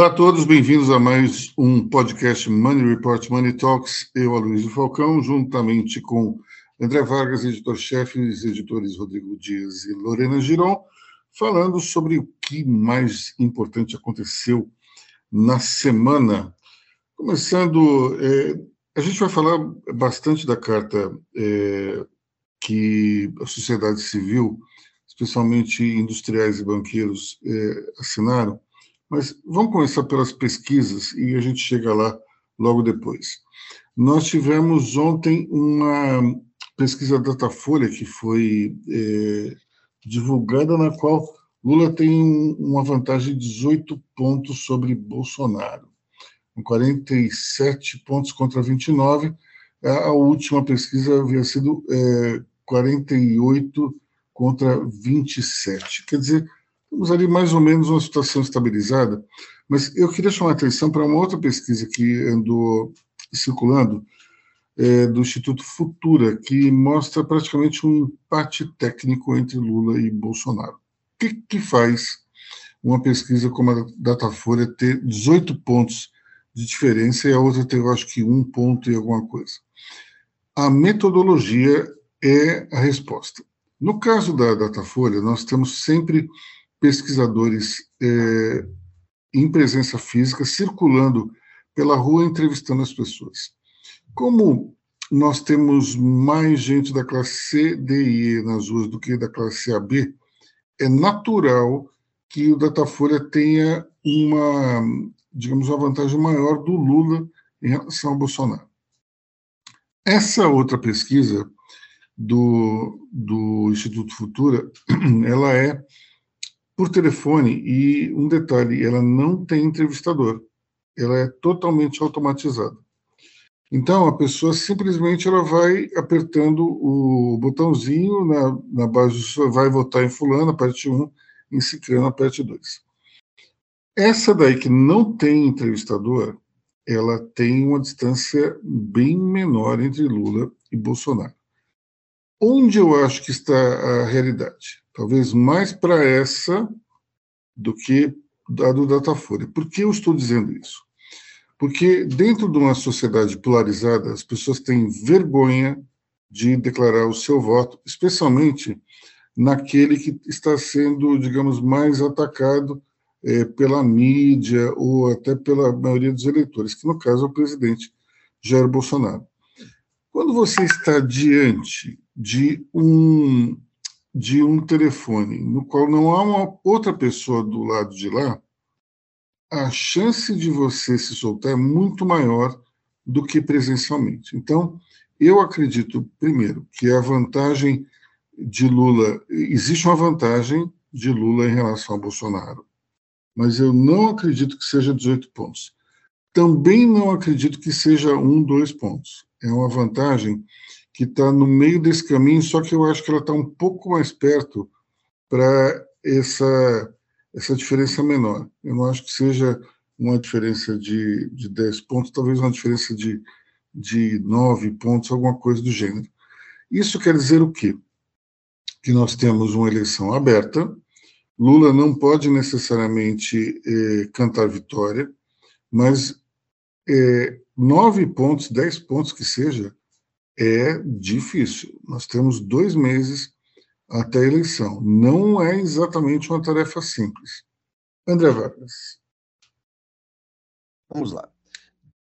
Olá a todos, bem-vindos a mais um podcast Money Report Money Talks. Eu, Aloysio Falcão, juntamente com André Vargas, editor-chefe, os editores Rodrigo Dias e Lorena Giron, falando sobre o que mais importante aconteceu na semana. Começando, é, a gente vai falar bastante da carta é, que a sociedade civil, especialmente industriais e banqueiros, é, assinaram mas vamos começar pelas pesquisas e a gente chega lá logo depois. Nós tivemos ontem uma pesquisa Datafolha que foi é, divulgada, na qual Lula tem uma vantagem de 18 pontos sobre Bolsonaro, com 47 pontos contra 29. A última pesquisa havia sido é, 48 contra 27. Quer dizer, Temos ali mais ou menos uma situação estabilizada, mas eu queria chamar a atenção para uma outra pesquisa que andou circulando, é, do Instituto Futura, que mostra praticamente um empate técnico entre Lula e Bolsonaro. O que, que faz uma pesquisa como a Datafolha ter 18 pontos de diferença e a outra ter, eu acho que, um ponto e alguma coisa? A metodologia é a resposta. No caso da Datafolha, nós temos sempre pesquisadores é, em presença física, circulando pela rua, entrevistando as pessoas. Como nós temos mais gente da classe C, D e E nas ruas do que da classe AB, é natural que o Datafolha tenha uma, digamos, uma vantagem maior do Lula em relação ao Bolsonaro. Essa outra pesquisa do, do Instituto Futura, ela é por telefone e um detalhe, ela não tem entrevistador, ela é totalmente automatizada. Então a pessoa simplesmente ela vai apertando o botãozinho na, na base do vai votar em fulano, parte 1, em ciclano, parte 2. Essa daí que não tem entrevistador, ela tem uma distância bem menor entre Lula e Bolsonaro. Onde eu acho que está a realidade? Talvez mais para essa do que a do Datafolha. Por que eu estou dizendo isso? Porque dentro de uma sociedade polarizada, as pessoas têm vergonha de declarar o seu voto, especialmente naquele que está sendo, digamos, mais atacado é, pela mídia ou até pela maioria dos eleitores, que no caso é o presidente Jair Bolsonaro. Quando você está diante de um, de um telefone no qual não há uma outra pessoa do lado de lá, a chance de você se soltar é muito maior do que presencialmente. Então, eu acredito, primeiro, que a vantagem de Lula, existe uma vantagem de Lula em relação a Bolsonaro, mas eu não acredito que seja 18 pontos. Também não acredito que seja um, dois pontos. É uma vantagem que está no meio desse caminho, só que eu acho que ela está um pouco mais perto para essa, essa diferença menor. Eu não acho que seja uma diferença de, de 10 pontos, talvez uma diferença de, de 9 pontos, alguma coisa do gênero. Isso quer dizer o quê? Que nós temos uma eleição aberta, Lula não pode necessariamente eh, cantar vitória, mas eh, nove pontos, dez pontos que seja, é difícil. Nós temos dois meses até a eleição. Não é exatamente uma tarefa simples. André Vargas. Vamos lá.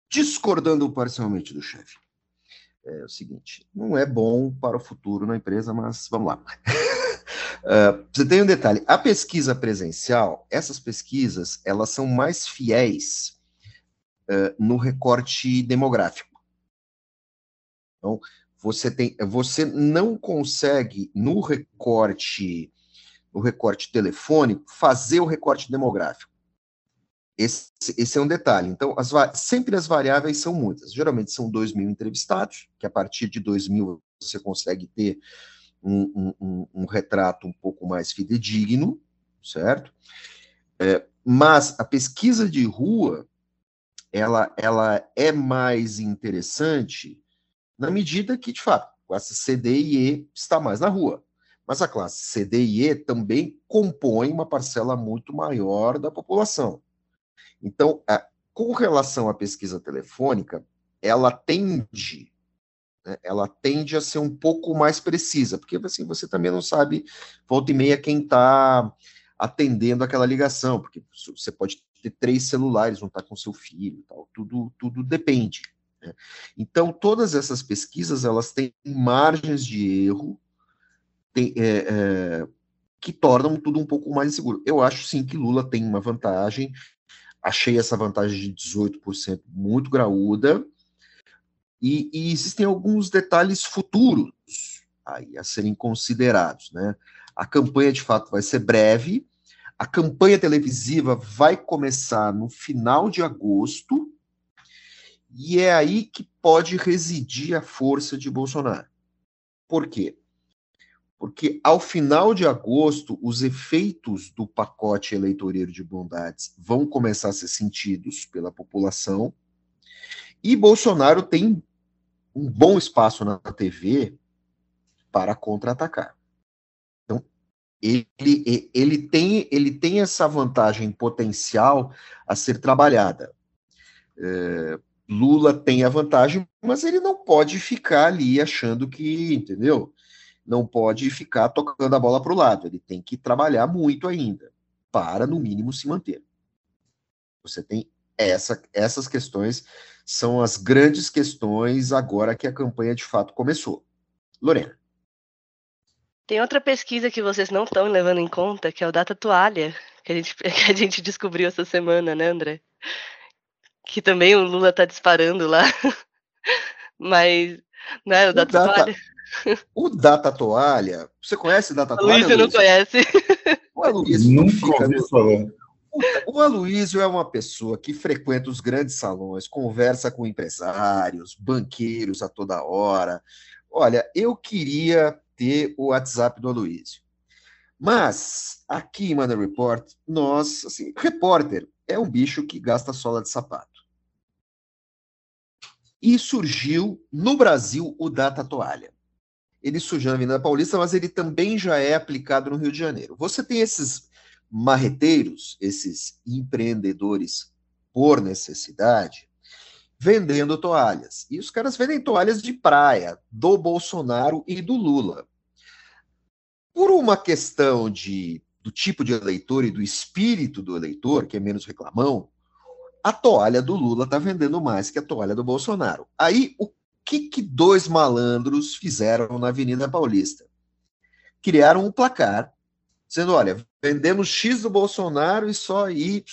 Discordando parcialmente do chefe. É o seguinte, não é bom para o futuro na empresa, mas vamos lá. uh, você tem um detalhe, a pesquisa presencial, essas pesquisas, elas são mais fiéis uh, no recorte demográfico. Então, você tem, você não consegue no recorte, no recorte telefônico, fazer o recorte demográfico. Esse, esse é um detalhe. Então, as, sempre as variáveis são muitas. Geralmente são 2 mil entrevistados, que a partir de 2 mil você consegue ter um, um, um, retrato um pouco mais fidedigno, certo? É, mas a pesquisa de rua, ela, ela é mais interessante na medida que, de fato, a classe C, D e E está mais na rua. Mas a classe C, D e E também compõe uma parcela muito maior da população. Então, a, com relação à pesquisa telefônica, ela tende né, ela tende a ser um pouco mais precisa, porque assim, você também não sabe, volta e meia, quem está atendendo aquela ligação, porque você pode ter três celulares, um está com seu filho, tal, tudo, tudo depende. Então, todas essas pesquisas, elas têm margens de erro tem, é, é, que tornam tudo um pouco mais inseguro. Eu acho, sim, que Lula tem uma vantagem, achei essa vantagem de 18% muito graúda, e, e, existem alguns detalhes futuros aí a serem considerados, né? A campanha de fato vai ser breve. A campanha televisiva vai começar no final de agosto e é aí que pode residir a força de Bolsonaro. Por quê? Porque ao final de agosto, os efeitos do pacote eleitoreiro de bondades vão começar a ser sentidos pela população e Bolsonaro tem um bom espaço na TV para contra-atacar. Então, ele, ele, tem, ele tem essa vantagem potencial a ser trabalhada. É, Lula tem a vantagem, mas ele não pode ficar ali achando que, entendeu? Não pode ficar tocando a bola para o lado. Ele tem que trabalhar muito ainda para, no mínimo, se manter. Você tem essa, essas questões são as grandes questões agora que a campanha de fato começou. Lorena. Tem outra pesquisa que vocês não estão levando em conta, que é o Data Toalha, que a gente, que a gente descobriu essa semana, né, André? Que também o Lula está disparando lá. Mas, né, o, o Data, Data Toalha. O Data Toalha, você conhece o Data Toalha? Luiz, não conhece. Ué, Luiz, Nunca ouvi falar. O Aloysio é uma pessoa que frequenta os grandes salões, conversa com empresários, banqueiros a toda hora. Olha, eu queria ter o WhatsApp do Aloysio. Mas, aqui em Money Report, nós, assim, repórter é um bicho que gasta sola de sapato. E surgiu no Brasil o Data Toalha. Ele surgiu na Avenida Paulista, mas ele também já é aplicado no Rio de Janeiro. Você tem esses marreteiros, esses empreendedores por necessidade, vendendo toalhas. E os caras vendem toalhas de praia do Bolsonaro e do Lula. Por uma questão de, do tipo de eleitor e do espírito do eleitor, que é menos reclamão, a toalha do Lula está vendendo mais que a toalha do Bolsonaro. Aí, o que, que dois malandros fizeram na Avenida Paulista? Criaram um placar dizendo: olha, vendemos X do Bolsonaro e só Y,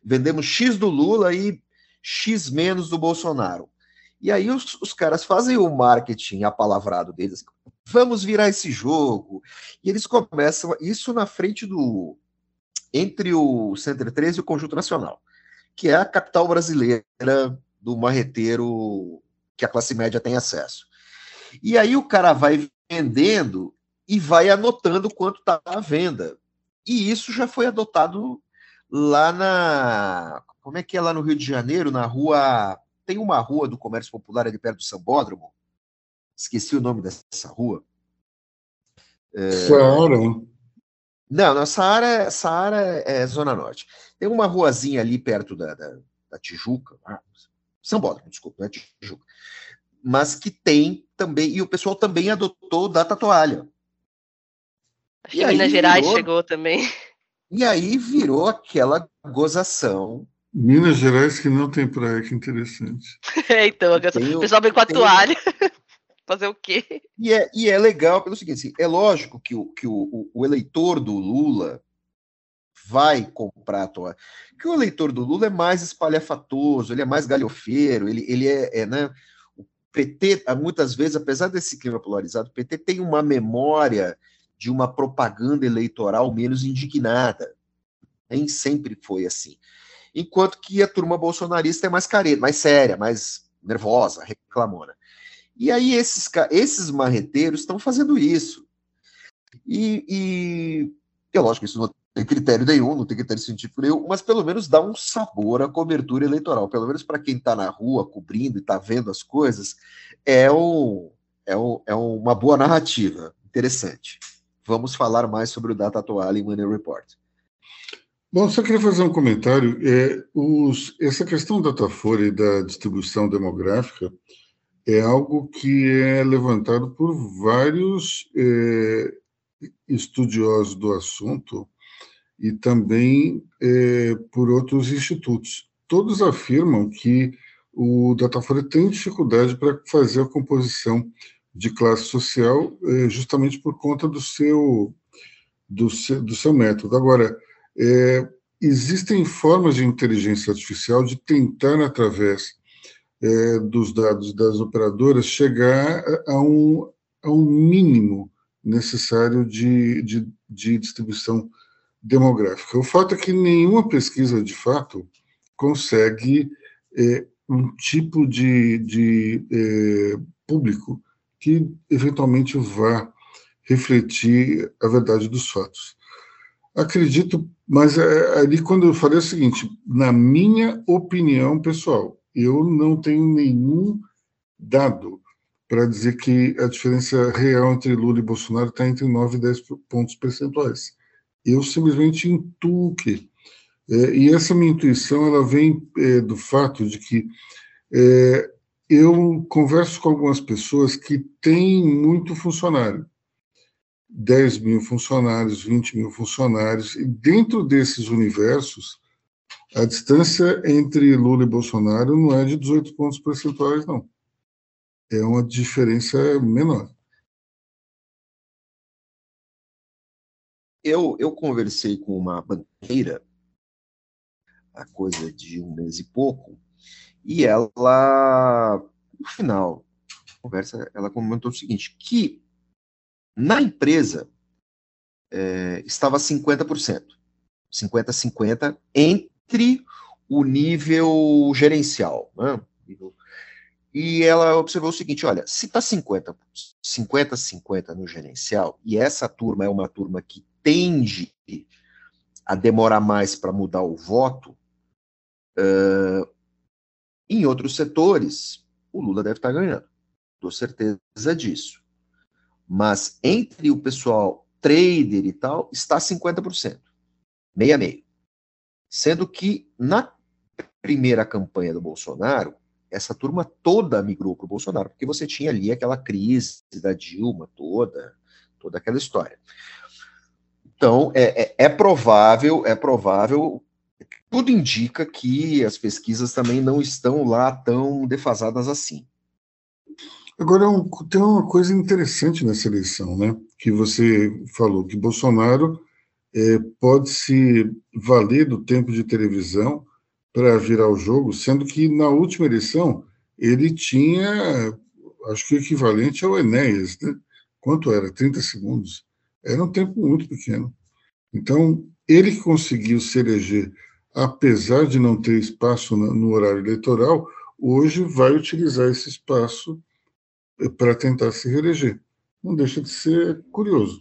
vendemos X do Lula e X menos do Bolsonaro. E aí os, os caras fazem o marketing apalavrado deles. Vamos virar esse jogo. E eles começam isso na frente do. entre o Center 13 e o Conjunto Nacional, que é a capital brasileira do marreteiro que a classe média tem acesso. E aí o cara vai vendendo e vai anotando quanto está à venda. E isso já foi adotado lá na. Como é que é lá no Rio de Janeiro, na rua. Tem uma rua do comércio popular ali perto do Sambódromo. Esqueci o nome dessa rua. É... Saara. Não, não, Saara, é, Saara é Zona Norte. Tem uma ruazinha ali perto da, da, da Tijuca. Ah, Sambódromo, desculpa, não é Tijuca. Mas que tem também, e o pessoal também adotou o Data Toalha. Acho e que Minas Gerais virou, chegou também. E aí virou aquela gozação. Minas Gerais que não tem praia, que interessante. É, então, o pessoal vem com a tem... toalha. Fazer o quê? E é, e é legal pelo seguinte: assim, é lógico que, o, que o, o, eleitor do Lula vai comprar a toalha. Que o eleitor do Lula é mais espalhafatoso, ele é mais galhofeiro, ele, ele é, é né? O PT, muitas vezes, apesar desse clima polarizado, o PT tem uma memória de uma propaganda eleitoral menos indignada. Nem sempre foi assim. Enquanto que a turma bolsonarista é mais careta, mais séria, mais nervosa, reclamona. E aí esses, esses marreteiros estão fazendo isso. E, e é lógico, isso não tem critério nenhum, não tem critério científico nenhum, mas pelo menos dá um sabor à cobertura eleitoral. Pelo menos para quem está na rua cobrindo e está vendo as coisas, é, um, é, um, é uma boa narrativa. Interessante. Vamos falar mais sobre o Data Atual em Money Report. Bom, só queria fazer um comentário. É, os, essa questão da Datafolha e da distribuição demográfica é algo que é levantado por vários é, estudiosos do assunto e também é, por outros institutos. Todos afirmam que o Datafolha tem dificuldade para fazer a composição de classe social é, justamente por conta do seu, do seu, do seu método. Agora, existem formas de inteligência artificial de tentar, através é, dos dados das operadoras, chegar a um, a um mínimo necessário de, de, de distribuição demográfica. O fato é que nenhuma pesquisa, de fato, consegue é, um tipo de, de é, público que eventualmente vá refletir a verdade dos fatos. Acredito, mas é, ali quando eu falei o seguinte, na minha opinião pessoal, eu não tenho nenhum dado para dizer que a diferença real entre Lula e Bolsonaro está entre 9 e 10 pontos percentuais. Eu simplesmente intuo que. É, e essa minha intuição ela vem é, do fato de que é, eu converso com algumas pessoas que têm muito funcionário. 10 mil funcionários, 20 mil funcionários, e dentro desses universos, a distância entre Lula e Bolsonaro não é de 18 pontos percentuais, não. É uma diferença menor. Eu, eu conversei com uma banqueira há coisa de um mês e pouco, e ela, no final da conversa, ela comentou o seguinte, que na empresa, é, estava 50%. 50-50 entre o nível gerencial. Né? E ela observou o seguinte: olha, se está 50-50 no gerencial, e essa turma é uma turma que tende a demorar mais para mudar o voto, uh, em outros setores, o Lula deve estar tá ganhando. Dou certeza disso. Mas entre o pessoal trader e tal, está 50%. Meia meio. Sendo que na primeira campanha do Bolsonaro, essa turma toda migrou para o Bolsonaro, porque você tinha ali aquela crise da Dilma toda, toda aquela história. Então, é, é, é provável, é provável, tudo indica que as pesquisas também não estão lá tão defasadas assim. Agora, tem uma coisa interessante nessa eleição, né? Que você falou que Bolsonaro é, pode se valer do tempo de televisão para virar o jogo, sendo que na última eleição ele tinha, acho que o equivalente ao Enéas, né? Quanto era? 30 segundos. Era um tempo muito pequeno. Então, ele que conseguiu se eleger, apesar de não ter espaço no horário eleitoral, hoje vai utilizar esse espaço para tentar se reeleger. Não deixa de ser curioso.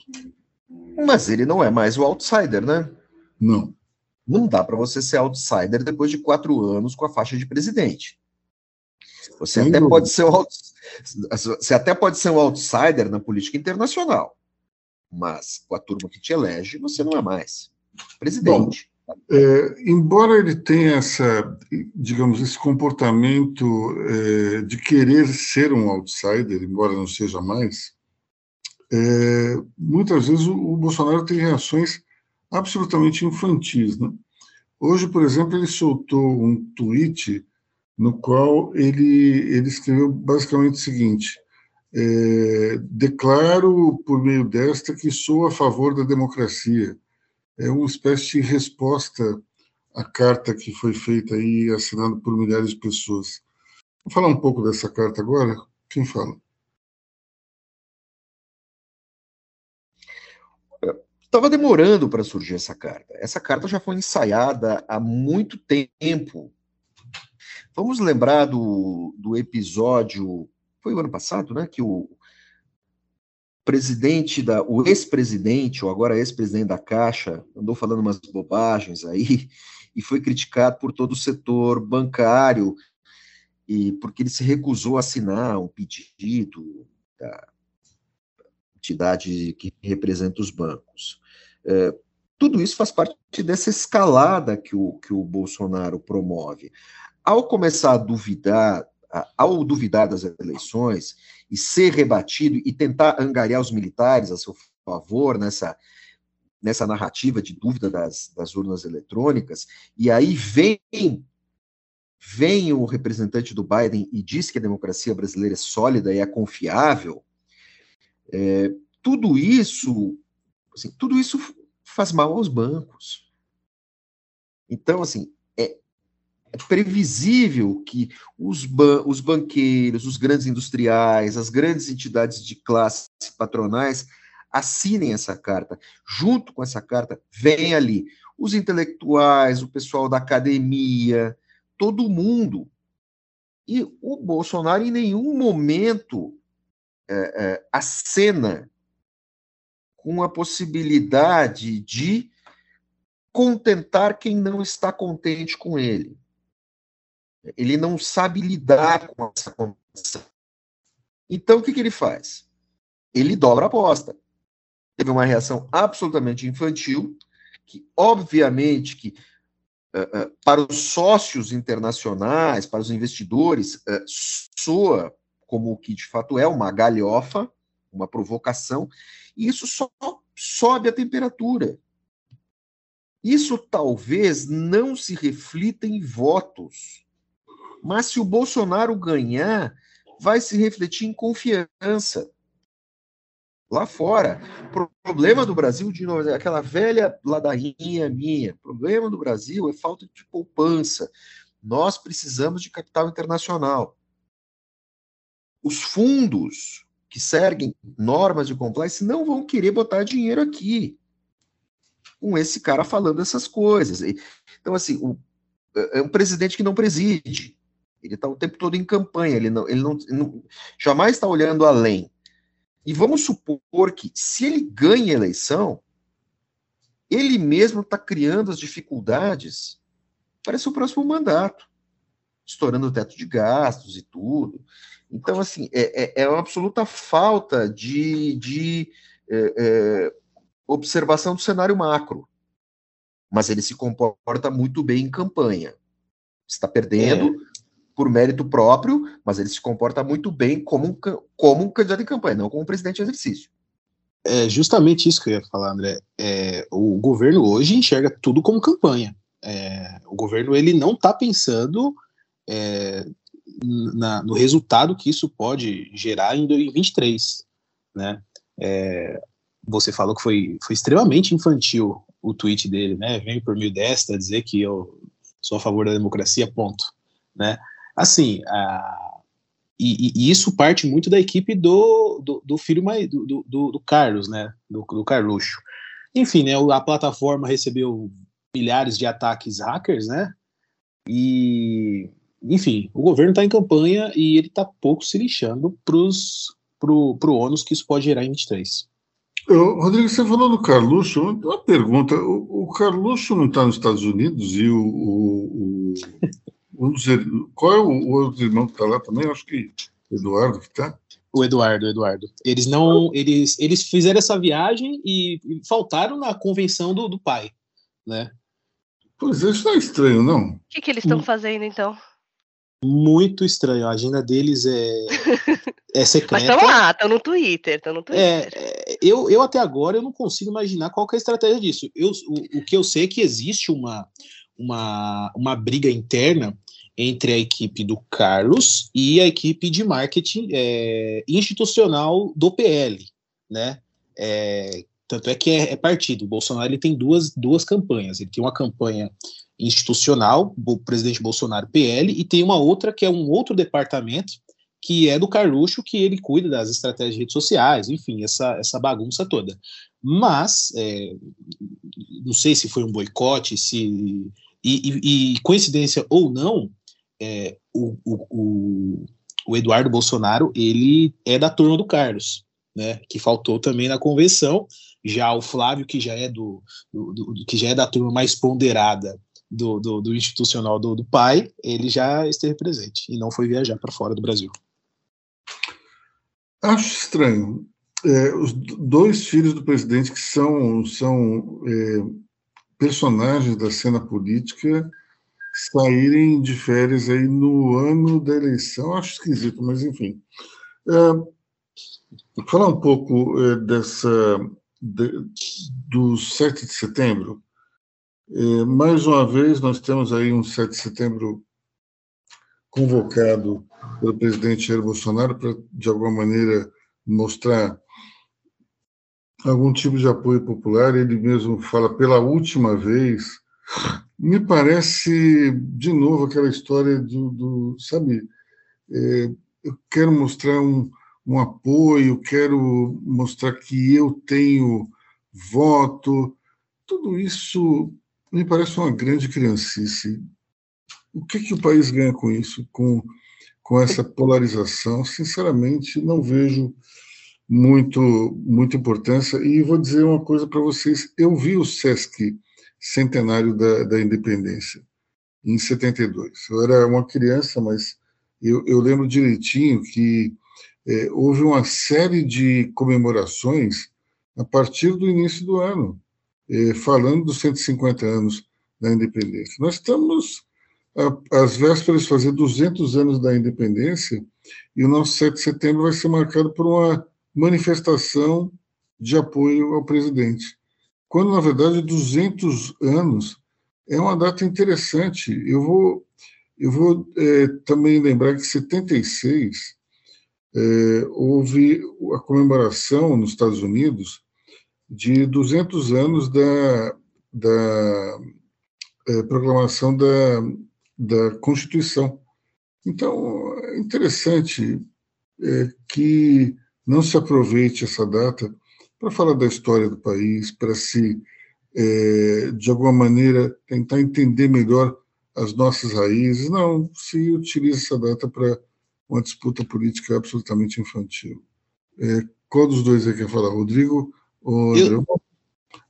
Mas ele não é mais o outsider, né? Não. Não dá para você ser outsider depois de quatro anos com a faixa de presidente. Você até, pode ser um, você até pode ser um outsider na política internacional, mas com a turma que te elege, você não é mais presidente. É, embora ele tenha essa, digamos, esse comportamento é, de querer ser um outsider, embora não seja mais, é, muitas vezes o, o, Bolsonaro tem reações absolutamente infantis. Né? Hoje, por exemplo, ele soltou um tweet no qual ele, ele escreveu basicamente o seguinte: é, declaro por meio desta que sou a favor da democracia é uma espécie de resposta à carta que foi feita aí, assinada por milhares de pessoas. Vou falar um pouco dessa carta agora? Quem fala? Estava demorando para surgir essa carta. Essa carta já foi ensaiada há muito tempo. Vamos lembrar do, do episódio, foi o ano passado, né? Que o, presidente da, o ex-presidente, ou agora ex-presidente da Caixa, andou falando umas bobagens aí e foi criticado por todo o setor bancário e porque ele se recusou a assinar um pedido da entidade que representa os bancos. É, tudo isso faz parte dessa escalada que o, que o Bolsonaro promove. Ao começar a duvidar, ao duvidar das eleições e ser rebatido e tentar angariar os militares a seu favor nessa, nessa narrativa de dúvida das, das urnas eletrônicas, e aí vem vem o representante do Biden e diz que a democracia brasileira é sólida e é confiável, é, tudo isso, assim, tudo isso faz mal aos bancos. Então, assim, é, é previsível que os, ban os banqueiros, os grandes industriais, as grandes entidades de classe patronais assinem essa carta. Junto com essa carta, vem ali os intelectuais, o pessoal da academia, todo mundo. E o Bolsonaro, em nenhum momento, é, é, acena com a possibilidade de contentar quem não está contente com ele. Ele não sabe lidar com essa condição. Então, o que, que ele faz? Ele dobra a aposta. Teve uma reação absolutamente infantil, que, obviamente, que uh, uh, para os sócios internacionais, para os investidores, uh, soa como o que de fato é uma galhofa, uma provocação, e isso só sobe a temperatura. Isso talvez não se reflita em votos, mas se o Bolsonaro ganhar, vai se refletir em confiança. Lá fora, problema do Brasil, de novo, aquela velha ladainha minha. Problema do Brasil é falta de poupança. Nós precisamos de capital internacional. Os fundos que seguem normas de compliance não vão querer botar dinheiro aqui com esse cara falando essas coisas. Então, assim, o, é, é um presidente que não preside. Ele está o tempo todo em campanha, ele não, ele não, ele não jamais está olhando além. E vamos supor que, se ele ganha a eleição, ele mesmo está criando as dificuldades para seu próximo mandato, estourando o teto de gastos e tudo. Então, assim, é, é, é uma absoluta falta de, de é, é, observação do cenário macro. Mas ele se comporta muito bem em campanha. Está perdendo é. por mérito próprio, mas ele se comporta muito bem como um, como um candidato em campanha, não como um presidente de exercício. É justamente isso que eu ia falar, André. É, o governo hoje enxerga tudo como campanha. É, o governo ele não está pensando é, na, no resultado que isso pode gerar em 2023, né? É, você falou que foi, foi extremamente infantil o tweet dele, né? Vem por meio desta dizer que eu sou a favor da democracia, ponto, né? Assim, a, e, e, isso parte muito da equipe do, do, do filho mais do, do, do, Carlos, né? Do, do Carluxo. Enfim, né? A plataforma recebeu milhares de ataques hackers, né? E enfim, o governo está em campanha e ele está pouco se lixando para o pro ônus que isso pode gerar em 23. Eu, Rodrigo, você falou do Carluxo, uma pergunta. O, o Carluxo não está nos Estados Unidos e o. o, o dos, qual é o, o outro irmão que está lá também? Acho que Eduardo que está. O Eduardo, o Eduardo. Eles não. Eles, eles fizeram essa viagem e, e faltaram na convenção do, do pai, né? Pois é, isso é estranho, não? O que, que eles estão hum. fazendo então? Muito estranho. A agenda deles é, é secreta. Mas estão lá, estão no Twitter, estão no é, Twitter. É, eu, eu até agora eu não consigo imaginar qual é a estratégia disso. Eu, o, o que eu sei é que existe uma, uma, uma briga interna entre a equipe do Carlos e a equipe de marketing é, institucional do PL, né? É, tanto é que é, é, partido. O Bolsonaro ele tem duas, duas campanhas. Ele tem uma campanha institucional, o presidente Bolsonaro PL, e tem uma outra que é um outro departamento, que é do Carluxo, que ele cuida das estratégias de redes sociais, enfim, essa, essa bagunça toda. Mas, é, não sei se foi um boicote, se. E, e, e coincidência ou não, é, o, o, o, Eduardo Bolsonaro ele é da turma do Carlos, né? Que faltou também na convenção. Já o Flávio, que já é do, do, do que já é da turma mais ponderada do, do, do institucional do, do, pai, ele já esteve presente e não foi viajar para fora do Brasil. Acho estranho. é, os dois filhos do presidente que são, são é, personagens da cena política saírem de férias aí no ano da eleição, acho esquisito, mas enfim. É, falar um pouco é, dessa de, do 7 de setembro. É, mais uma vez, nós temos aí um 7 de setembro convocado pelo presidente Jair Bolsonaro para, de alguma maneira, mostrar algum tipo de apoio popular. Ele mesmo fala pela última vez. Me parece, de novo, aquela história do, do sabe, é, eu quero mostrar um, um apoio, quero mostrar que eu tenho voto. Tudo isso me parece uma grande criancice. O que, que o país ganha com isso, com, com essa polarização? Sinceramente, não vejo muito, muita importância. E vou dizer uma coisa para vocês: eu vi o SESC centenário da, da independência, em 72. Eu era uma criança, mas eu, eu lembro direitinho que é, houve uma série de comemorações a partir do início do ano, é, falando dos 150 anos da independência. Nós estamos às vésperas de fazer 200 anos da independência e o nosso 7 de setembro vai ser marcado por uma manifestação de apoio ao presidente. Quando, na verdade, 200 anos é uma data interessante. Eu vou, eu vou é, também lembrar que 76 é, houve a comemoração nos Estados Unidos de 200 anos da, da é, proclamação da, da Constituição. Então, é interessante é, que não se aproveite essa data para falar da história do país, para se, é, de alguma maneira, tentar entender melhor as nossas raízes. Não, se utiliza essa data para uma disputa política absolutamente infantil. É, qual dos dois aí quer falar? Rodrigo eu,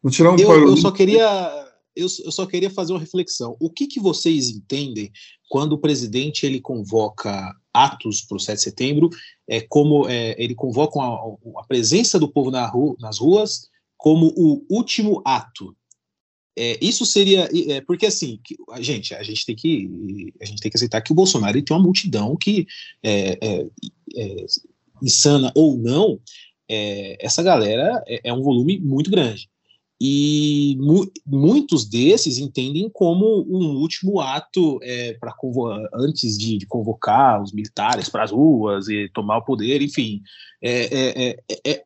Vou tirar um eu, eu só queria eu, eu, só queria fazer uma reflexão. O que, que vocês entendem quando o presidente ele convoca atos para o 7 de setembro, é como é, ele convoca a, a, presença do povo na rua, nas ruas como o último ato? É, isso seria é, porque assim, que, a gente, a gente tem que a gente tem que aceitar que o Bolsonaro tem uma multidão que é, é, é insana ou não, é, essa galera é, é, um volume muito grande. E mu muitos desses entendem como um último ato para antes de, de, convocar os militares para as ruas e tomar o poder, enfim, é,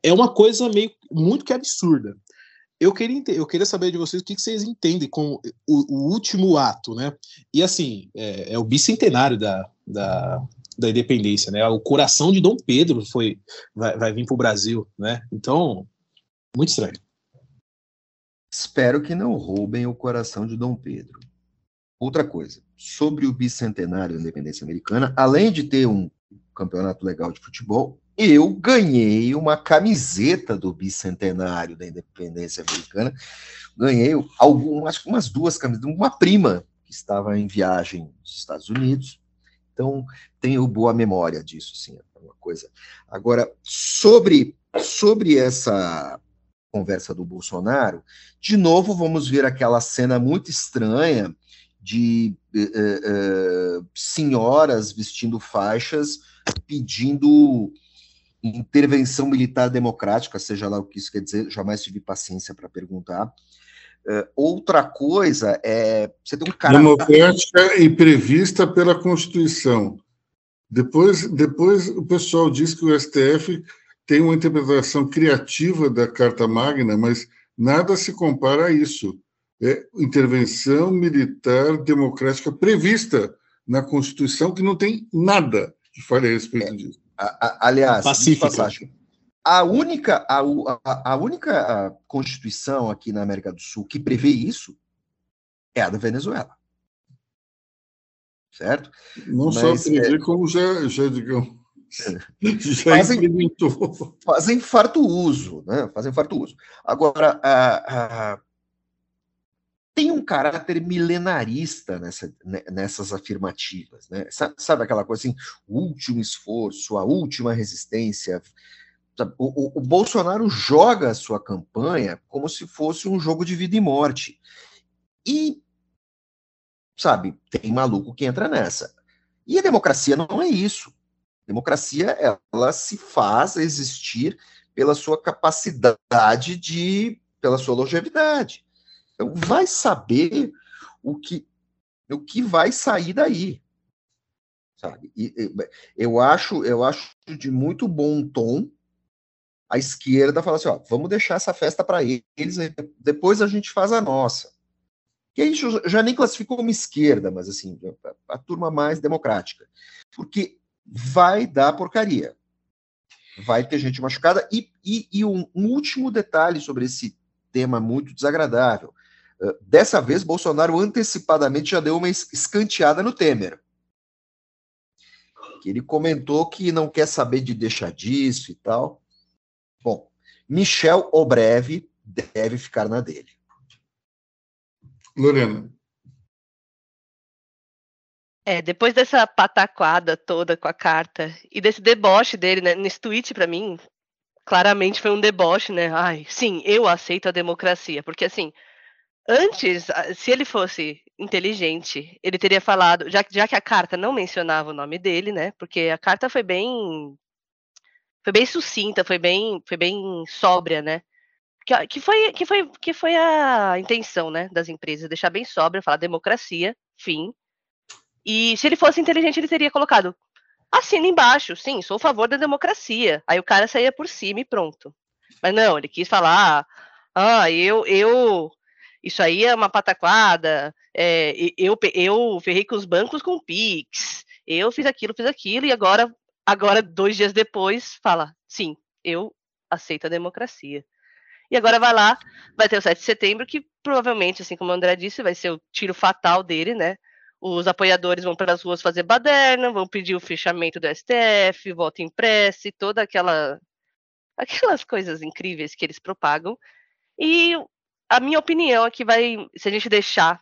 é uma coisa meio muito que absurda. Eu queria, eu queria saber de vocês o que, vocês entendem com o, o último ato, né? E assim, é, é o bicentenário da, da, da, independência, né? O coração de Dom Pedro foi vai, vai vir para o Brasil, né? Então, muito estranho. Espero que não roubem o coração de Dom Pedro. Outra coisa, sobre o bicentenário da independência americana, além de ter um campeonato legal de futebol, eu ganhei uma camiseta do bicentenário da independência americana. Ganhei algumas, umas duas camisetas, uma prima que estava em viagem nos Estados Unidos. Então, tenho boa memória disso, sim, é uma coisa. Agora, sobre, sobre essa conversa do Bolsonaro, de novo vamos ver aquela cena muito estranha de eh, eh, eh senhoras vestindo faixas pedindo intervenção militar democrática, seja lá o que isso quer dizer, jamais tive paciência para perguntar. Uh, outra coisa é você tem um cara democrática e prevista pela Constituição. Depois, depois o pessoal diz que o STF tem uma interpretação criativa da Carta Magna, mas nada se compara a isso. É intervenção militar democrática prevista na Constituição que não tem nada que fale a respeito é. disso. A, a, aliás, passagem, a única, a, a, a única Constituição aqui na América do Sul que prevê isso é a da Venezuela. Certo? Não Mas, só prevê, é, como já, já digamos. Já fazem, fazem farto uso, né? Fazem farto uso. Agora, a, a, tem um caráter milenarista nessa, né, nessas afirmativas, né? Sabe aquela coisa assim, o último esforço, a última resistência, o, o, o, Bolsonaro joga a sua campanha como se fosse um jogo de vida e morte. E, sabe, tem maluco que entra nessa. E a democracia não é isso. Democracia, ela se faz existir pela sua capacidade de, pela sua longevidade. Então, vai saber o que, o que vai sair daí, sabe? E, eu acho, eu acho de muito bom tom a esquerda falar assim, ó, vamos deixar essa festa para eles, depois a gente faz a nossa. Que aí já nem classifica como esquerda, mas assim, a, turma mais democrática. Porque vai dar porcaria. Vai ter gente machucada. E, e, e um, um, último detalhe sobre esse tema muito desagradável. Uh, dessa vez, Bolsonaro antecipadamente já deu uma escanteada no Temer. Que ele comentou que não quer saber de deixar disso e tal. Michel Obreve deve ficar na dele. Lorena. É, depois dessa pataquada toda com a carta e desse deboche dele, né, nesse tweet para mim, claramente foi um deboche, né? Ai, sim, eu aceito a democracia, porque assim, antes, se ele fosse inteligente, ele teria falado, já, já que a carta não mencionava o nome dele, né? Porque a carta foi bem foi bem sucinta, foi bem foi bem sóbria, né? Que, que foi que foi que foi a intenção, né, das empresas, deixar bem sóbria, falar democracia, fim e se ele fosse inteligente, ele teria colocado assina embaixo, sim, sou a favor da democracia. Aí o cara saía por cima e pronto. Mas não, ele quis falar, ah, eu, eu, isso aí é uma pataquada, é, eu, eu ferrei com os bancos com Pix, eu fiz aquilo, fiz aquilo, e agora, agora, dois dias depois, fala, sim, eu aceito a democracia. E agora vai lá, vai ter o 7 de setembro, que provavelmente, assim como o André disse, vai ser o tiro fatal dele, né? Os apoiadores vão para as ruas fazer baderna, vão pedir o fechamento do STF, voto impresso, toda aquela aquelas coisas incríveis que eles propagam. E a minha opinião é que vai, se a gente deixar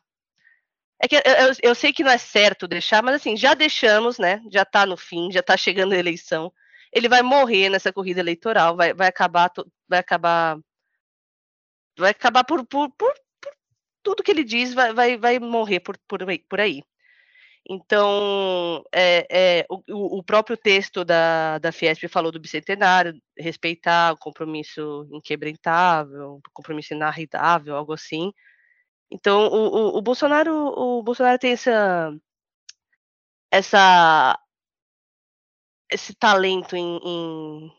é que eu, eu, sei que não é certo deixar, mas assim, já deixamos, né? Já está no fim, já está chegando a eleição. Ele vai morrer nessa corrida eleitoral, vai, vai acabar, vai acabar, vai acabar por, por, por tudo que ele diz vai, vai, vai morrer por, por, por aí. Então, é, é, o, o, próprio texto da, da Fiesp falou do bicentenário, respeitar o compromisso inquebrantável, compromisso inarredável, algo assim. Então, o, o, o, Bolsonaro, o Bolsonaro tem essa, essa esse talento em, em,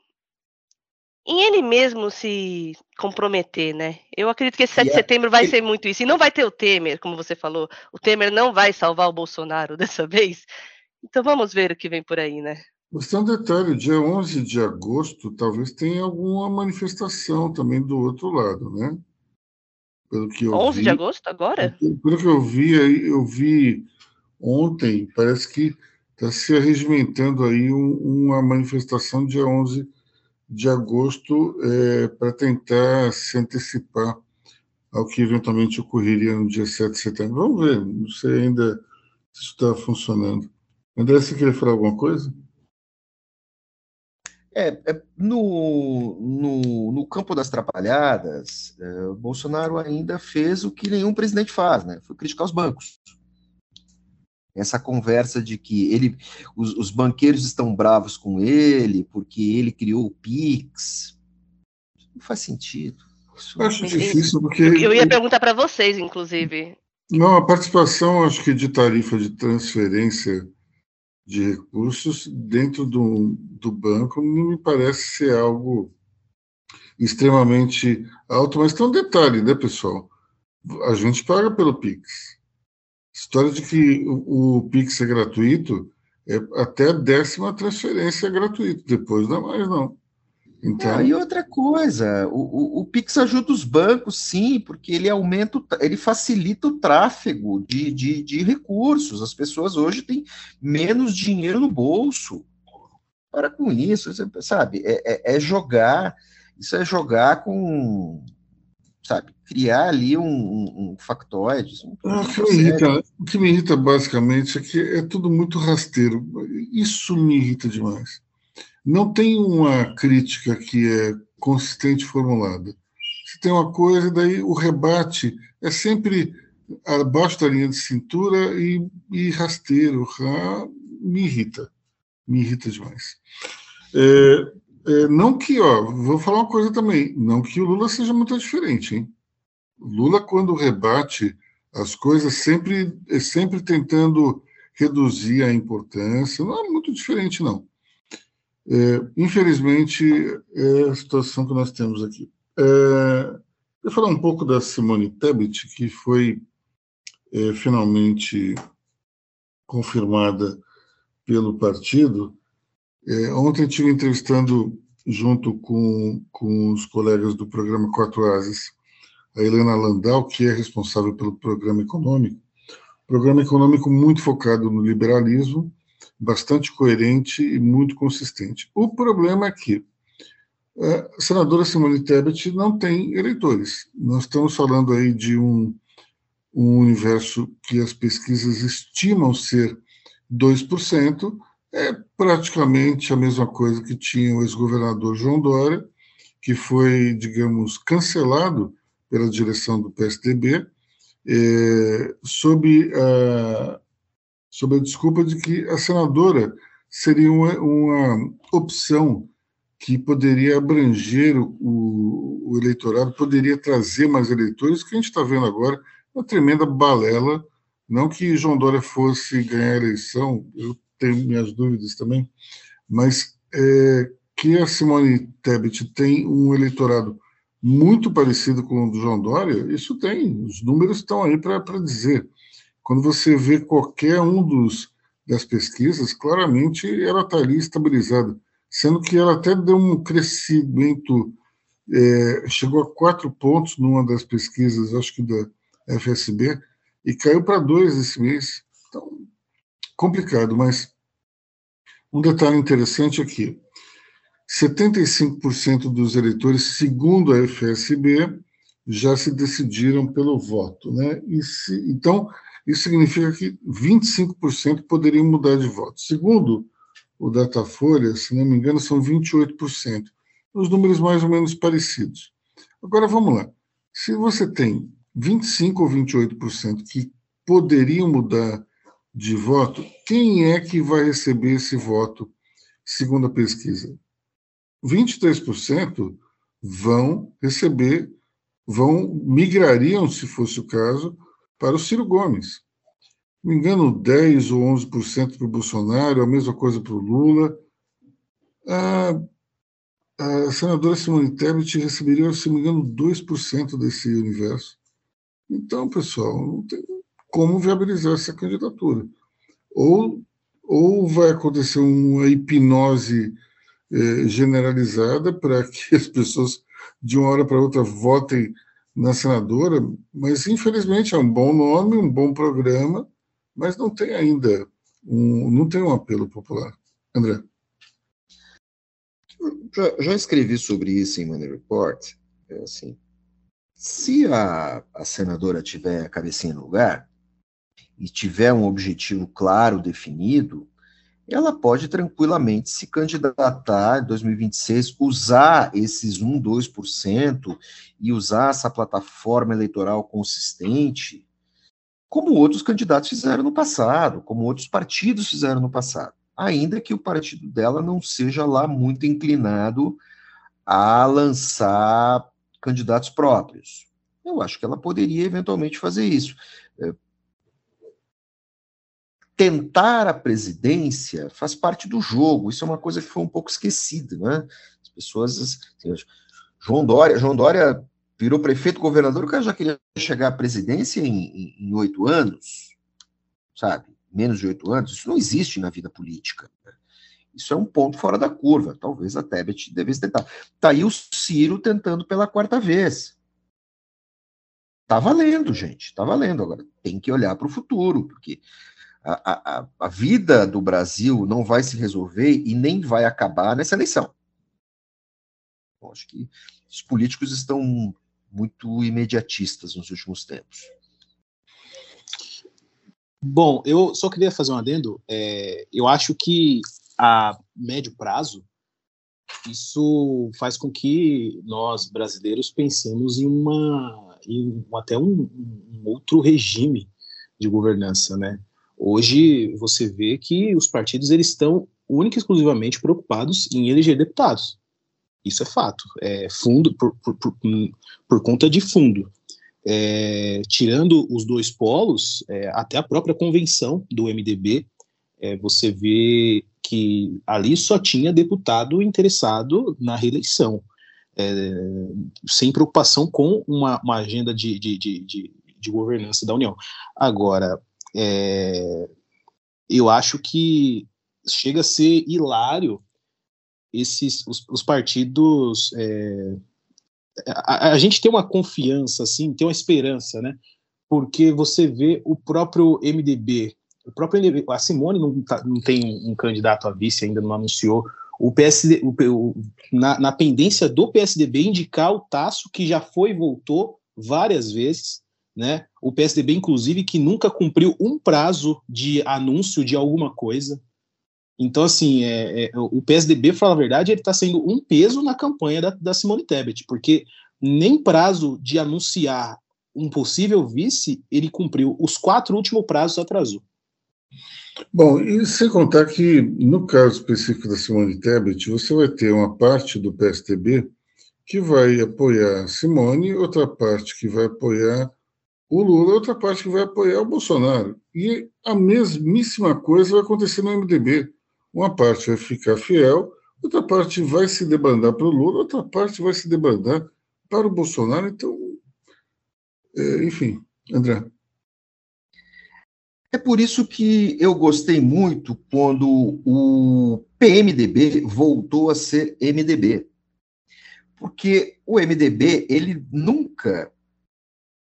em ele mesmo se comprometer, né? Eu acredito que esse 7 de setembro vai ser muito isso. E não vai ter o Temer, como você falou. O Temer não vai salvar o Bolsonaro dessa vez. Então vamos ver o que vem por aí, né? Mas tem um detalhe: dia 11 de agosto talvez tenha alguma manifestação também do outro lado, né? Pelo que eu 11 vi, de agosto agora? Pelo que eu vi, eu vi ontem, parece que está se arregimentando aí um, uma manifestação dia 11 de agosto é, para tentar se antecipar ao que eventualmente ocorreria no dia 7 de setembro. Vamos ver, não sei ainda se está funcionando. André, você queria falar alguma coisa? É, é no, no, no, campo das trapalhadas, é, o Bolsonaro ainda fez o que nenhum presidente faz, né? Foi criticar os bancos essa conversa de que ele, os, os, banqueiros estão bravos com ele porque ele criou o Pix. Não faz sentido. Isso acho difícil porque. Eu ia perguntar para vocês, inclusive. Não, a participação, acho que de tarifa de transferência de recursos dentro do, do banco não me parece ser algo extremamente alto, mas tem um detalhe, né, pessoal? A gente paga pelo Pix história de que o, o Pix é gratuito, é até a décima transferência é gratuito, depois não é mais não. Então... Ah, e outra coisa, o, o, o, Pix ajuda os bancos, sim, porque ele aumenta, ele facilita o tráfego de, de, de recursos. As pessoas hoje têm menos dinheiro no bolso. Para com isso, sabe? É, é, é jogar, isso é jogar com, sabe, criar ali um, um, um factoide. Um ah, o, que me irrita, o que me irrita basicamente é que é tudo muito rasteiro. Isso me irrita demais. Não tem uma crítica que é consistente formulada. Se tem uma coisa, daí o rebate é sempre abaixo da linha de cintura e, e rasteiro. Ah, me irrita, me irrita demais. É, é, não que, ó, vou falar uma coisa também, não que o Lula seja muito diferente, hein? Lula, quando rebate as coisas, sempre, sempre tentando reduzir a importância, não é muito diferente, não. É, infelizmente, é a situação que nós temos aqui. É, eu falar um pouco da Simone Tebet, que foi é, finalmente confirmada pelo partido. É, ontem estive entrevistando, junto com, com os colegas do programa Quatro Ases, a Helena Landau, que é responsável pelo programa econômico. Programa econômico muito focado no liberalismo, bastante coerente e muito consistente. O problema é que a senadora Simone Tebet não tem eleitores. Nós estamos falando aí de um, um universo que as pesquisas estimam ser 2%, é praticamente a mesma coisa que tinha o ex-governador João Dória, que foi, digamos, cancelado pela direção do PSDB, é, sob, a, sob a desculpa de que a senadora seria uma, uma opção que poderia abranger o, o, eleitorado, poderia trazer mais eleitores, que a gente está vendo agora, uma tremenda balela. Não que João Dória fosse ganhar a eleição, eu tenho minhas dúvidas também, mas é, que a Simone Tebet tem um eleitorado muito parecido com o do João Dória, isso tem, os números estão aí para dizer. Quando você vê qualquer um dos das pesquisas, claramente ela está ali estabilizada sendo que ela até deu um crescimento, é, chegou a quatro pontos numa das pesquisas, acho que da FSB, e caiu para dois esse mês. Então, complicado, mas um detalhe interessante aqui: 75% dos eleitores, segundo a FSB, já se decidiram pelo voto, né? Se, então, isso significa que 25% poderiam mudar de voto. Segundo o Datafolha, se não me engano, são 28%. Os números mais ou menos parecidos. Agora vamos lá. Se você tem 25 ou 28% que poderiam mudar de voto, quem é que vai receber esse voto, segundo a pesquisa? 23% vão receber, vão migrariam, se fosse o caso, para o Ciro Gomes me engano, 10 ou 11% para o Bolsonaro, a mesma coisa para o Lula. A, a senadora Simone Tebet receberia, se não me engano, 2% desse universo. Então, pessoal, não tem como viabilizar essa candidatura. Ou, ou vai acontecer uma hipnose eh, generalizada para que as pessoas, de uma hora para outra, votem na senadora, mas infelizmente é um bom nome, um bom programa, mas não tem ainda um, não tem um apelo popular. André? Já, já escrevi sobre isso em Money Report. É assim, se a, a senadora tiver a cabecinha no lugar e tiver um objetivo claro, definido, ela pode tranquilamente se candidatar em 2026, usar esses 1, 2% e usar essa plataforma eleitoral consistente como outros candidatos fizeram no passado, como outros partidos fizeram no passado, ainda que o partido dela não seja lá muito inclinado a lançar candidatos próprios. Eu acho que ela poderia eventualmente fazer isso. Tentar a presidência faz parte do jogo, isso é uma coisa que foi um pouco esquecida, né? As pessoas. Assim, João Dória, João Dória virou prefeito, governador, o cara já queria chegar à presidência em oito anos, sabe? Menos de oito anos. Isso não existe na vida política. Isso é um ponto fora da curva. Talvez a Tebet devesse tentar. Tá aí o Ciro tentando pela quarta vez. Tá valendo, gente. Tá valendo. Agora tem que olhar para o futuro, porque a, a, a vida do Brasil não vai se resolver e nem vai acabar nessa eleição. Acho que os políticos estão muito imediatistas nos últimos tempos. Bom, eu só queria fazer um adendo. É, eu acho que a médio prazo isso faz com que nós, brasileiros, pensemos em uma em até um, um outro regime de governança, né? Hoje você vê que os partidos eles estão única e exclusivamente preocupados em eleger deputados. Isso é fato. É fundo por, por, por, por conta de fundo. É, tirando os dois polos, é, até a própria convenção do MDB, é, você vê que ali só tinha deputado interessado na reeleição, é, sem preocupação com uma, uma agenda de, de, de, de, de governança da União. Agora, é, eu acho que chega a ser hilário esses os, os partidos é, a, a, gente tem uma confiança assim tem uma esperança né? Porque você vê o próprio MDB o próprio MDB, a Simone não, tá, não tem um candidato a vice ainda não anunciou. O PSD o, o, na, na pendência do PSDB indicar o Tasso que já foi e voltou várias vezes né? O PSDB, inclusive, que nunca cumpriu um prazo de anúncio de alguma coisa. Então, assim, é, é, o PSDB, falar a verdade, ele está sendo um peso na campanha da, da Simone Tebet, porque nem prazo de anunciar um possível vice ele cumpriu. Os quatro últimos prazos atrasou. Bom, e sem contar que, no caso específico da Simone Tebet, você vai ter uma parte do PSDB que vai apoiar Simone, outra parte que vai apoiar o Lula, outra parte que vai apoiar o Bolsonaro. E a mesmíssima coisa vai acontecer no MDB. Uma parte vai ficar fiel, outra parte vai se debandar para o Lula, outra parte vai se debandar para o Bolsonaro. Então, é, enfim, André. É por isso que eu gostei muito quando o PMDB voltou a ser MDB. Porque o MDB, ele nunca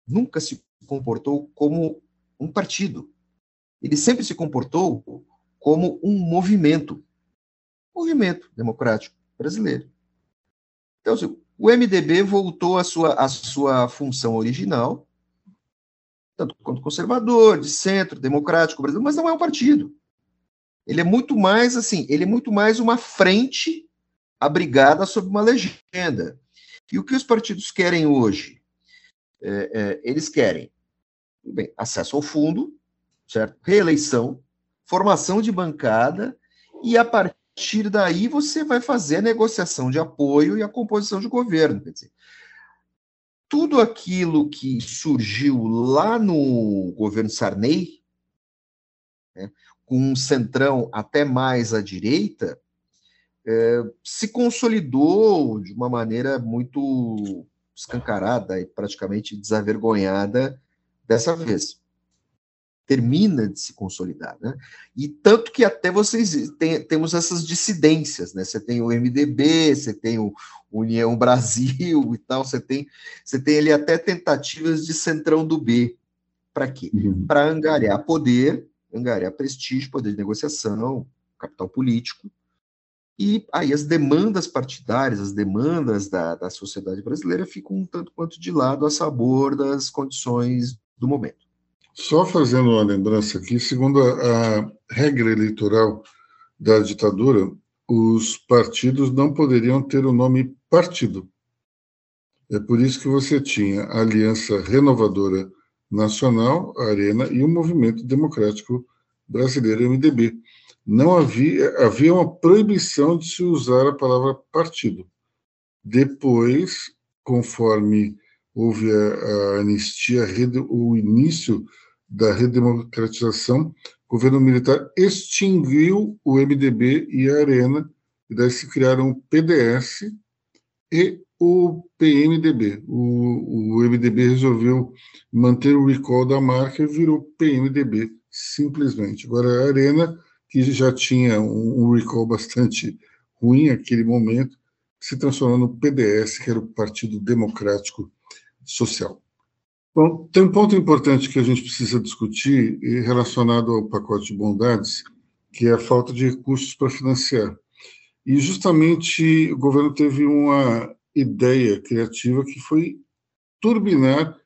nunca se comportou como um partido. Ele sempre se comportou como um movimento. Movimento democrático brasileiro. Então, assim, o MDB voltou à sua, à sua função original, tanto quanto conservador, de centro, democrático brasileiro, mas não é um partido. Ele é muito mais assim, ele é muito mais uma frente abrigada sob uma legenda. E o que os partidos querem hoje? É, é, eles querem bem, acesso ao fundo, certo? reeleição, formação de bancada, e a partir daí você vai fazer a negociação de apoio e a composição de governo. Quer dizer, tudo aquilo que surgiu lá no governo Sarney, né, com um centrão até mais à direita, é, se consolidou de uma maneira muito escancarada e praticamente desavergonhada dessa vez. Termina de se consolidar, né? E tanto que até vocês tem, temos essas dissidências, né? Você tem o MDB, você tem o União Brasil e tal, você tem, você tem ali até tentativas de centrão do B. Para quê? Uhum. Para angariar poder, angariar prestígio, poder de negociação, capital político, e aí as demandas partidárias, as demandas da, da sociedade brasileira ficam um tanto quanto de lado a sabor das condições do momento. Só fazendo uma lembrança aqui, segundo a, a regra eleitoral da ditadura, os partidos não poderiam ter o nome partido. É por isso que você tinha a Aliança Renovadora Nacional, a Arena, e o Movimento Democrático Brasileiro, MDB não havia, havia uma proibição de se usar a palavra partido. Depois, conforme houve a, a anistia, o início da redemocratização, o governo militar extinguiu o MDB e a Arena, e daí se criaram o PDS e o PMDB. O, o MDB resolveu manter o recall da marca e virou PMDB, simplesmente. Agora, a Arena que já tinha um, um recall bastante ruim naquele momento, se transformou no PDS, que era o Partido Democrático Social. Bom, tem um ponto importante que a gente precisa discutir relacionado ao pacote de bondades, que é a falta de recursos para financiar. E justamente o governo teve uma ideia criativa que foi turbinar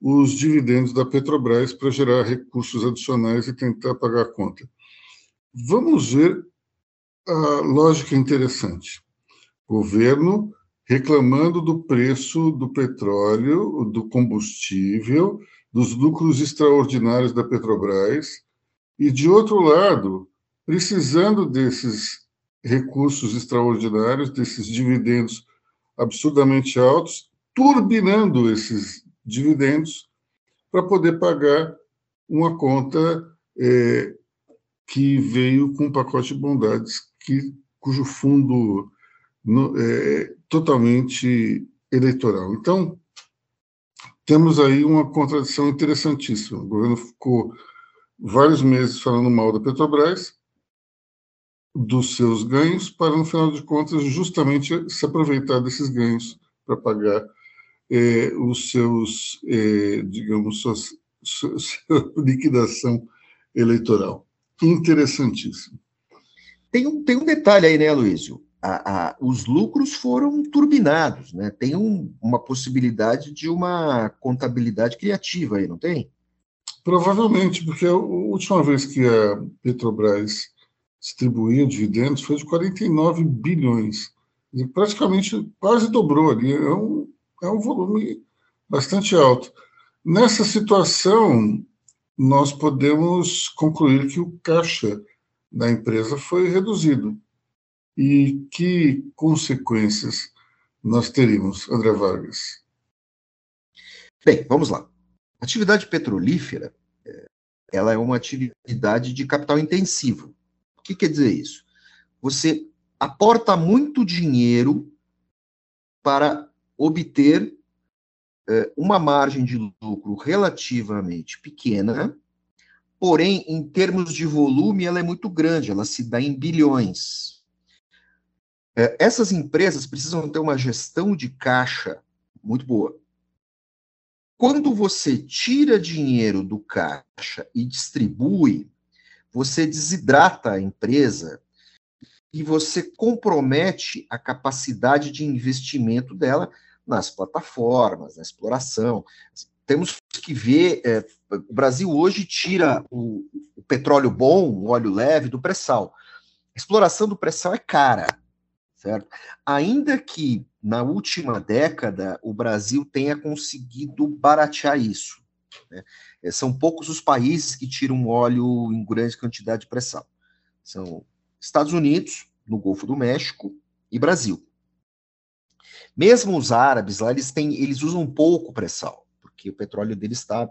os dividendos da Petrobras para gerar recursos adicionais e tentar pagar a conta. Vamos ver a lógica interessante. governo reclamando do preço do petróleo, do combustível, dos lucros extraordinários da Petrobras, e, de outro lado, precisando desses recursos extraordinários, desses dividendos absurdamente altos, turbinando esses dividendos para poder pagar uma conta é, que veio com um pacote de bondades que, cujo fundo no, é totalmente eleitoral. Então, temos aí uma contradição interessantíssima. O governo ficou vários meses falando mal da Petrobras, dos seus ganhos, para, no final de contas, justamente se aproveitar desses ganhos para pagar é, os seus, é, digamos, sua, sua liquidação eleitoral. Interessantíssimo. Tem um, tem um detalhe aí, né, Luísio? A, a, os lucros foram turbinados, né? Tem um, uma possibilidade de uma contabilidade criativa aí, não tem? Provavelmente, porque a última vez que a Petrobras distribuiu dividendos foi de 49 bilhões. Praticamente quase dobrou ali. É um, é um volume bastante alto. Nessa situação, nós podemos concluir que o caixa da empresa foi reduzido. E que consequências nós teríamos, André Vargas? Bem, vamos lá. Atividade petrolífera, é, ela é uma atividade de capital intensivo. O que quer dizer isso? Você aporta muito dinheiro para obter uma margem de lucro relativamente pequena, porém, em termos de volume, ela é muito grande, ela se dá em bilhões. É, essas empresas precisam ter uma gestão de caixa muito boa. Quando você tira dinheiro do caixa e distribui, você desidrata a empresa e você compromete a capacidade de investimento dela nas plataformas, na exploração. Temos que ver, é, o Brasil hoje tira o, o petróleo bom, o óleo leve, do pré-sal. A exploração do pré-sal é cara, certo? Ainda que na última década o Brasil tenha conseguido baratear isso. Né? É, são poucos os países que tiram óleo em grande quantidade de pré-sal. São Estados Unidos, no Golfo do México, e Brasil. Mesmo os árabes lá, eles têm, eles usam pouco pré-sal, porque o petróleo deles está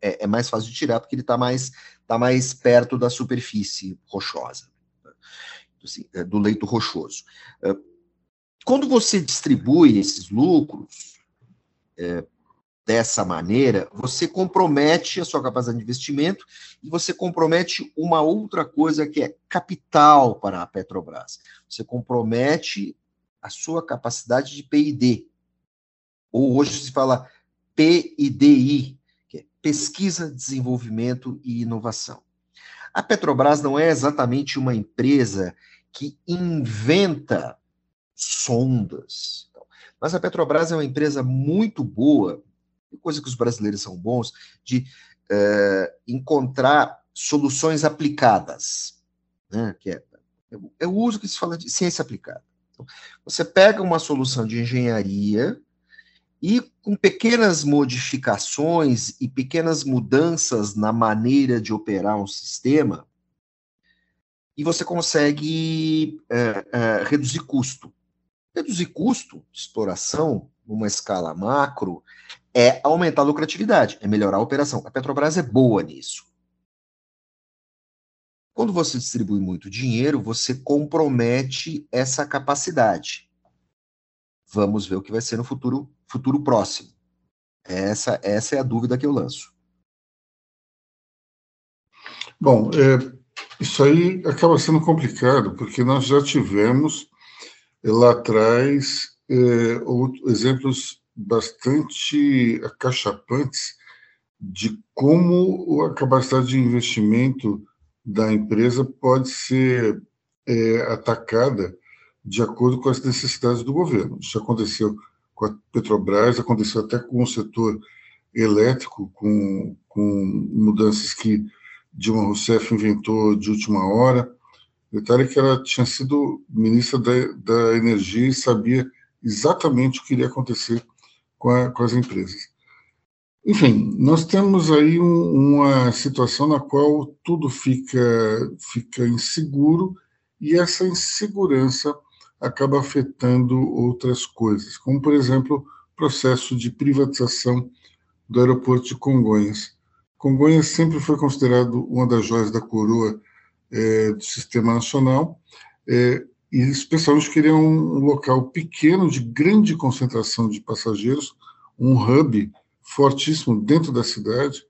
é, é, mais fácil de tirar porque ele está mais tá mais perto da superfície rochosa, assim, é, do leito rochoso. É, quando você distribui esses lucros é, dessa maneira, você compromete a sua capacidade de investimento e você compromete uma outra coisa que é capital para a Petrobras. Você compromete a sua capacidade de P&D. Ou hoje se fala PIDI, que é Pesquisa, Desenvolvimento e Inovação. A Petrobras não é exatamente uma empresa que inventa sondas. Mas a Petrobras é uma empresa muito boa, coisa que os brasileiros são bons, de uh, encontrar soluções aplicadas, né? que é, é o uso que se fala de ciência aplicada. Você pega uma solução de engenharia e com pequenas modificações e pequenas mudanças na maneira de operar um sistema, e você consegue é, é, reduzir custo. Reduzir custo exploração numa escala macro é aumentar a lucratividade, é melhorar a operação. A Petrobras é boa nisso. Quando você distribui muito dinheiro, você compromete essa capacidade. Vamos ver o que vai ser no futuro, futuro próximo. Essa, essa é a dúvida que eu lanço. Bom, é, isso aí acaba sendo complicado, porque nós já tivemos é, lá atrás é, exemplos bastante acachapantes de como a capacidade de investimento da empresa pode ser é, atacada de acordo com as necessidades do governo. Isso aconteceu com a Petrobras, aconteceu até com o setor elétrico, com, com mudanças que Dilma Rousseff inventou de última hora. Detalhe que ela tinha sido ministra da, da Energia e sabia exatamente o que iria acontecer com, a, com as empresas. Enfim, nós temos aí um, uma situação na qual tudo fica, fica inseguro e essa insegurança acaba afetando outras coisas, como, por exemplo, o processo de privatização do aeroporto de Congonhas. Congonhas sempre foi considerado uma das joias da coroa é, do sistema nacional, é, e especialmente queria um, um local pequeno de grande concentração de passageiros, um hub fortíssimo dentro da cidade,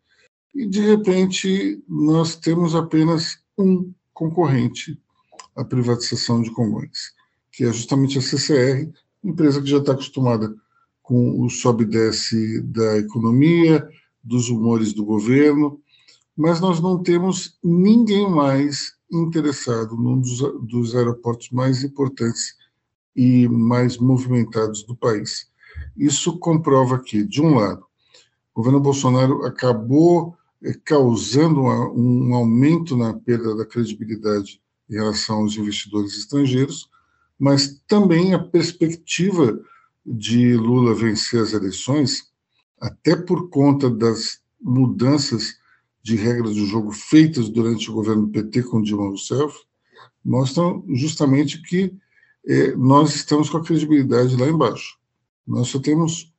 e de repente nós temos apenas um concorrente à privatização de Congonhas, que é justamente a CCR, empresa que já está acostumada com o sobe e desce da economia, dos humores do governo, mas nós não temos ninguém mais interessado num dos, dos aeroportos mais importantes e mais movimentados do país. Isso comprova que, de um lado, o governo Bolsonaro acabou eh, causando um aumento na perda da credibilidade em relação aos investidores estrangeiros, mas também a perspectiva de Lula vencer as eleições, até por conta das mudanças de regras do jogo feitas durante o governo PT com Dilma Rousseff, mostram justamente que eh, nós estamos com a credibilidade lá embaixo. Nós só temos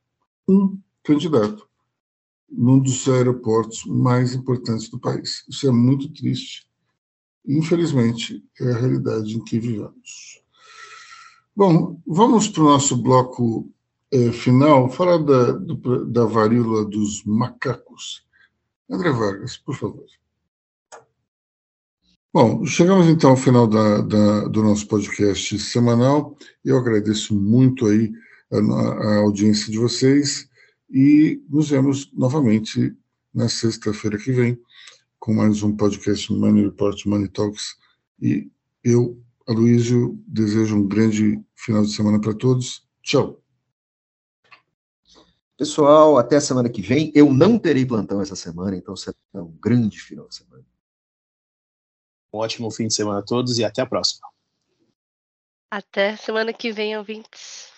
um candidato num dos aeroportos mais importantes do país. Isso é muito triste. Infelizmente, é a realidade em que vivemos. Bom, vamos para o nosso bloco eh, final, falar da, do, da varíola dos macacos. André Vargas, por favor. Bom, chegamos então ao final da, da, do nosso podcast semanal. Eu agradeço muito aí a, a, audiência de vocês e nos vemos novamente na sexta-feira que vem com mais um podcast Money Report Money Talks. E eu, Aloysio, desejo um grande final de semana para todos. Tchau. Pessoal, até a semana que vem. Eu não terei plantão essa semana, então será um grande final de semana. Um ótimo fim de semana a todos e até a próxima. Até semana que vem, ouvintes.